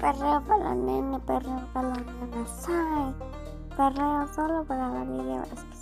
Perreo para la nene, perreo para la nena. Sai. Perreo solo para Valeria Vázquez.